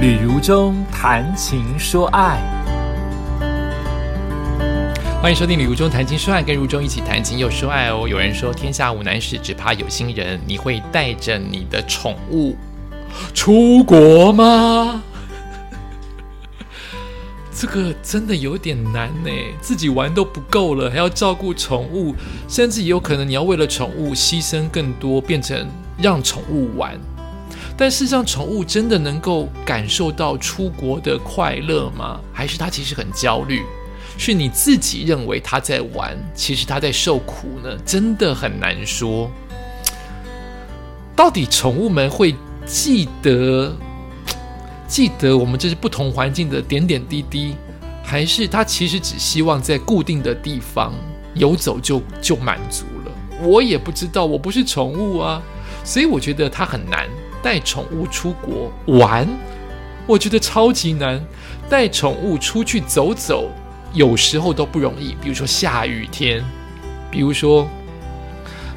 旅如中谈情说爱，欢迎收听《旅如中谈情说爱》，跟如中一起谈情又说爱哦。有人说天下无难事，只怕有心人。你会带着你的宠物出国吗？这个真的有点难呢，自己玩都不够了，还要照顾宠物，甚至也有可能你要为了宠物牺牲更多，变成让宠物玩。但事实上，宠物真的能够感受到出国的快乐吗？还是它其实很焦虑？是你自己认为它在玩，其实它在受苦呢？真的很难说。到底宠物们会记得记得我们这是不同环境的点点滴滴，还是它其实只希望在固定的地方游走就就满足了？我也不知道，我不是宠物啊，所以我觉得它很难。带宠物出国玩，我觉得超级难。带宠物出去走走，有时候都不容易。比如说下雨天，比如说，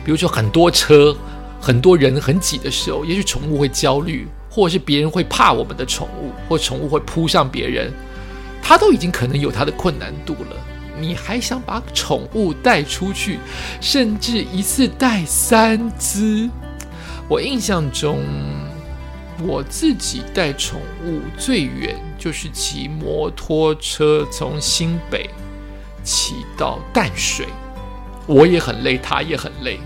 比如说很多车、很多人很挤的时候，也许宠物会焦虑，或者是别人会怕我们的宠物，或宠物会扑上别人，它都已经可能有它的困难度了。你还想把宠物带出去，甚至一次带三只？我印象中，我自己带宠物最远就是骑摩托车从新北骑到淡水，我也很累，它也很累。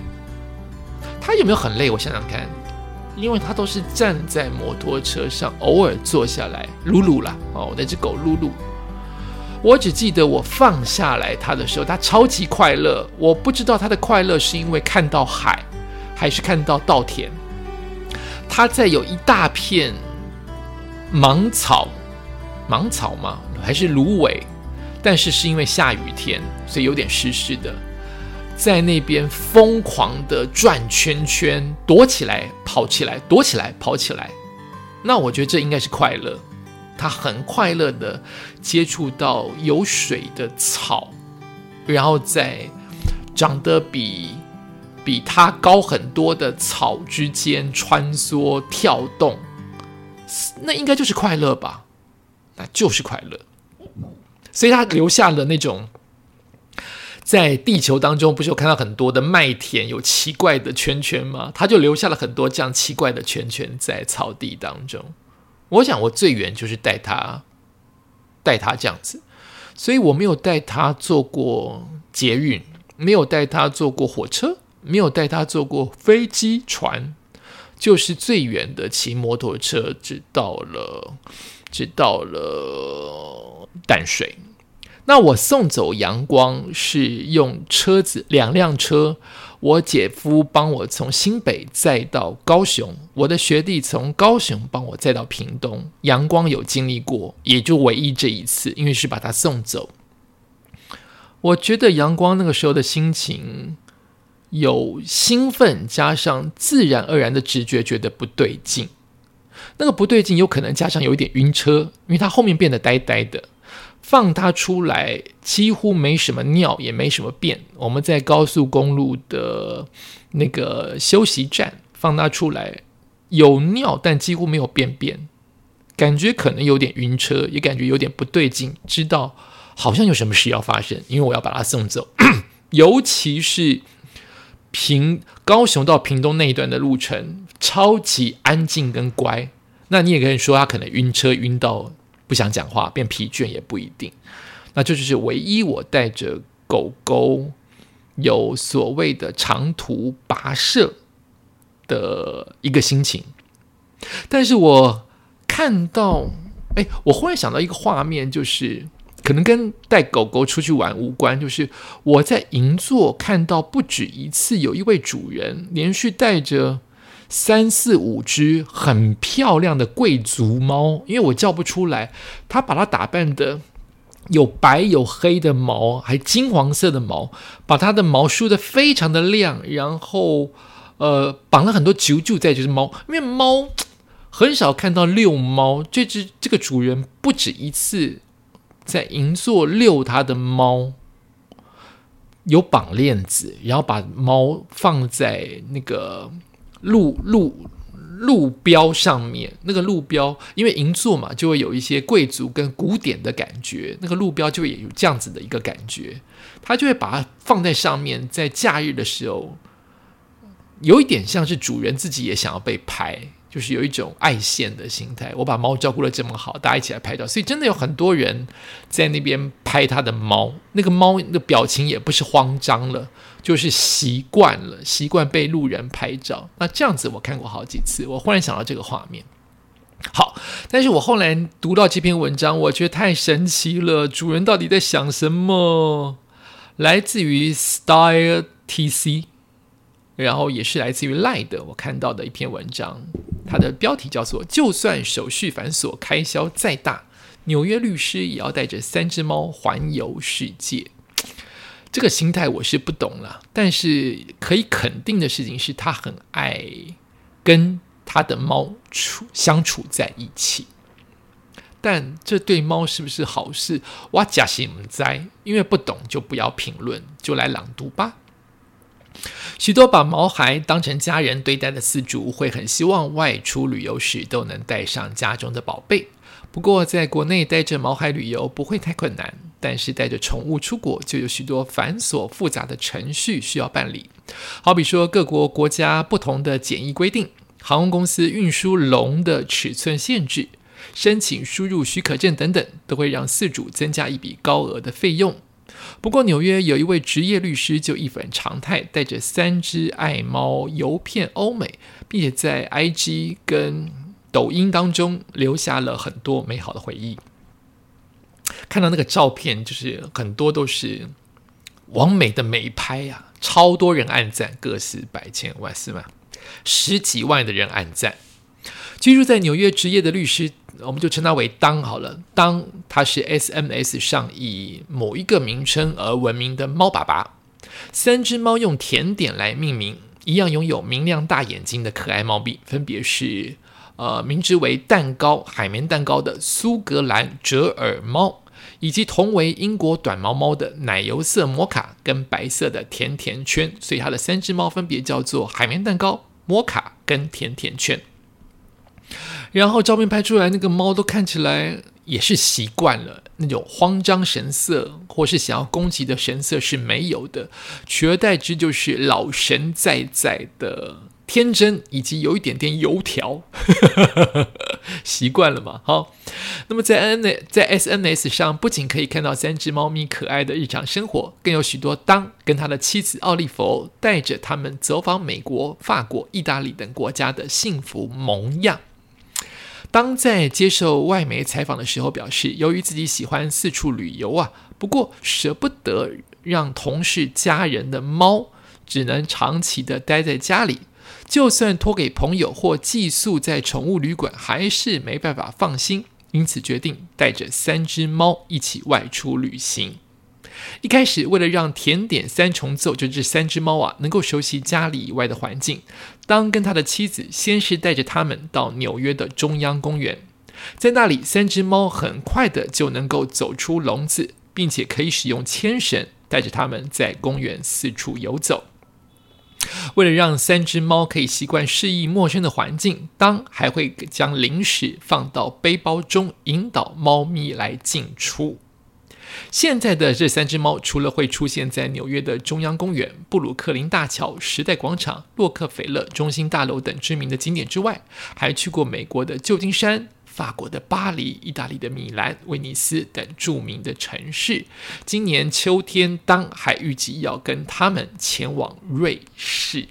它有没有很累？我想想看，因为它都是站在摩托车上，偶尔坐下来撸撸啦。哦，那只狗撸撸。我只记得我放下来它的时候，它超级快乐。我不知道它的快乐是因为看到海。还是看到稻田，它在有一大片芒草，芒草吗？还是芦苇？但是是因为下雨天，所以有点湿湿的，在那边疯狂的转圈圈，躲起来，跑起来，躲起来，跑起来。那我觉得这应该是快乐，它很快乐的接触到有水的草，然后再长得比。比它高很多的草之间穿梭跳动，那应该就是快乐吧？那就是快乐。所以他留下了那种在地球当中，不是有看到很多的麦田有奇怪的圈圈吗？他就留下了很多这样奇怪的圈圈在草地当中。我想我最远就是带他带他这样子，所以我没有带他坐过捷运，没有带他坐过火车。没有带他坐过飞机、船，就是最远的骑摩托车，只到了，只到了淡水。那我送走阳光是用车子两辆车，我姐夫帮我从新北载到高雄，我的学弟从高雄帮我载到屏东。阳光有经历过，也就唯一这一次，因为是把他送走。我觉得阳光那个时候的心情。有兴奋，加上自然而然的直觉，觉得不对劲。那个不对劲，有可能加上有一点晕车，因为他后面变得呆呆的。放他出来，几乎没什么尿，也没什么便。我们在高速公路的那个休息站放他出来，有尿，但几乎没有便便，感觉可能有点晕车，也感觉有点不对劲，知道好像有什么事要发生，因为我要把他送走，尤其是。平高雄到屏东那一段的路程超级安静跟乖，那你也可以说他可能晕车晕到不想讲话，变疲倦也不一定。那这就是唯一我带着狗狗有所谓的长途跋涉的一个心情。但是我看到，哎，我忽然想到一个画面，就是。可能跟带狗狗出去玩无关，就是我在银座看到不止一次，有一位主人连续带着三四五只很漂亮的贵族猫，因为我叫不出来，他把它打扮的有白有黑的毛，还金黄色的毛，把它的毛梳的非常的亮，然后呃绑了很多揪揪在这只猫，因为猫 很少看到遛猫，这只这个主人不止一次。在银座遛他的猫，有绑链子，然后把猫放在那个路路路标上面，那个路标，因为银座嘛，就会有一些贵族跟古典的感觉，那个路标就会有这样子的一个感觉，他就会把它放在上面，在假日的时候，有一点像是主人自己也想要被拍。就是有一种爱线的心态，我把猫照顾的这么好，大家一起来拍照，所以真的有很多人在那边拍他的猫，那个猫的表情也不是慌张了，就是习惯了，习惯被路人拍照。那这样子我看过好几次，我忽然想到这个画面。好，但是我后来读到这篇文章，我觉得太神奇了，主人到底在想什么？来自于 Style TC。然后也是来自于赖的，我看到的一篇文章，它的标题叫做“就算手续繁琐，开销再大，纽约律师也要带着三只猫环游世界”。这个心态我是不懂了，但是可以肯定的事情是他很爱跟他的猫处相处在一起。但这对猫是不是好事？哇，假心在，因为不懂就不要评论，就来朗读吧。许多把毛孩当成家人对待的饲主，会很希望外出旅游时都能带上家中的宝贝。不过，在国内带着毛孩旅游不会太困难，但是带着宠物出国，就有许多繁琐复杂的程序需要办理。好比说，各国国家不同的检疫规定，航空公司运输笼的尺寸限制，申请输入许可证等等，都会让饲主增加一笔高额的费用。不过，纽约有一位职业律师就一反常态，带着三只爱猫游遍欧美，并且在 IG 跟抖音当中留下了很多美好的回忆。看到那个照片，就是很多都是完美的美拍呀，超多人按赞，个十百千万是吗？十几万的人按赞。居住在纽约职业的律师。我们就称它为当好了。当它是 SMS 上以某一个名称而闻名的猫爸爸。三只猫用甜点来命名，一样拥有明亮大眼睛的可爱猫咪，分别是呃名之为蛋糕海绵蛋糕的苏格兰折耳猫，以及同为英国短毛猫的奶油色摩卡跟白色的甜甜圈。所以它的三只猫分别叫做海绵蛋糕、摩卡跟甜甜圈。然后照片拍出来，那个猫都看起来也是习惯了那种慌张神色，或是想要攻击的神色是没有的，取而代之就是老神在在的天真，以及有一点点油条，习惯了嘛？好，那么在 N 在 S N S 上，不仅可以看到三只猫咪可爱的日常生活，更有许多当跟他的妻子奥利弗带着他们走访美国、法国、意大利等国家的幸福模样。当在接受外媒采访的时候，表示由于自己喜欢四处旅游啊，不过舍不得让同事家人的猫只能长期的待在家里，就算托给朋友或寄宿在宠物旅馆，还是没办法放心，因此决定带着三只猫一起外出旅行。一开始，为了让甜点三重奏，就这三只猫啊，能够熟悉家里以外的环境，当跟他的妻子先是带着他们到纽约的中央公园，在那里，三只猫很快的就能够走出笼子，并且可以使用牵绳带着他们在公园四处游走。为了让三只猫可以习惯适应陌生的环境，当还会将零食放到背包中，引导猫咪来进出。现在的这三只猫，除了会出现在纽约的中央公园、布鲁克林大桥、时代广场、洛克菲勒中心大楼等知名的景点之外，还去过美国的旧金山、法国的巴黎、意大利的米兰、威尼斯等著名的城市。今年秋天，当还预计要跟他们前往瑞士。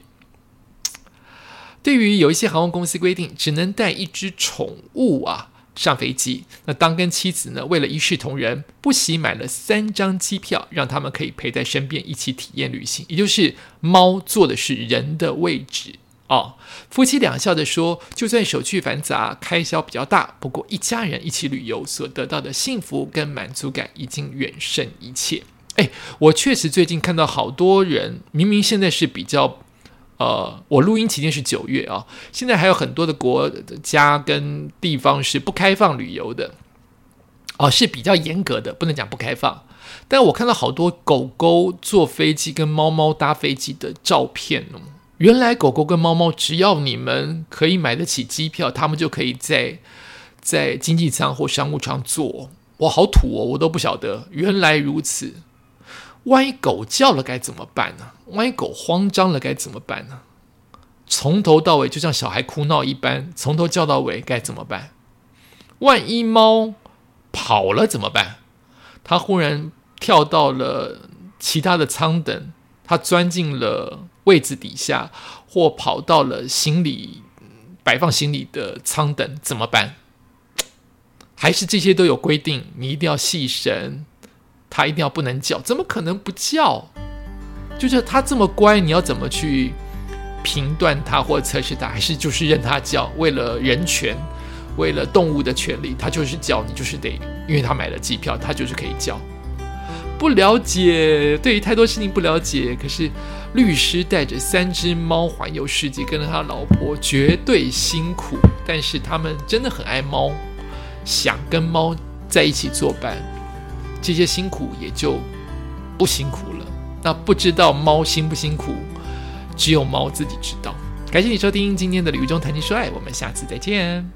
对于有一些航空公司规定，只能带一只宠物啊。上飞机，那当跟妻子呢，为了一视同仁，不惜买了三张机票，让他们可以陪在身边一起体验旅行。也就是猫坐的是人的位置哦。夫妻两笑着说，就算手续繁杂，开销比较大，不过一家人一起旅游所得到的幸福跟满足感，已经远胜一切。哎，我确实最近看到好多人，明明现在是比较。呃，我录音期间是九月啊，现在还有很多的国家跟地方是不开放旅游的，哦，是比较严格的，不能讲不开放。但我看到好多狗狗坐飞机跟猫猫搭飞机的照片哦，原来狗狗跟猫猫，只要你们可以买得起机票，他们就可以在在经济舱或商务舱坐。哇，好土哦！我都不晓得，原来如此。万一狗叫了该怎么办呢？万一狗慌张了该怎么办呢？从头到尾就像小孩哭闹一般，从头叫到尾该怎么办？万一猫跑了怎么办？它忽然跳到了其他的舱等，它钻进了位置底下，或跑到了行李摆放行李的舱等，怎么办？还是这些都有规定，你一定要细神，它一定要不能叫，怎么可能不叫？就是它这么乖，你要怎么去评断它或测试它？还是就是任它叫？为了人权，为了动物的权利，它就是叫，你就是得，因为它买了机票，它就是可以叫。不了解，对于太多事情不了解。可是律师带着三只猫环游世界，跟着他老婆，绝对辛苦。但是他们真的很爱猫。想跟猫在一起作伴，这些辛苦也就不辛苦了。那不知道猫辛不辛苦，只有猫自己知道。感谢你收听今天的《旅中谈情说爱》，我们下次再见。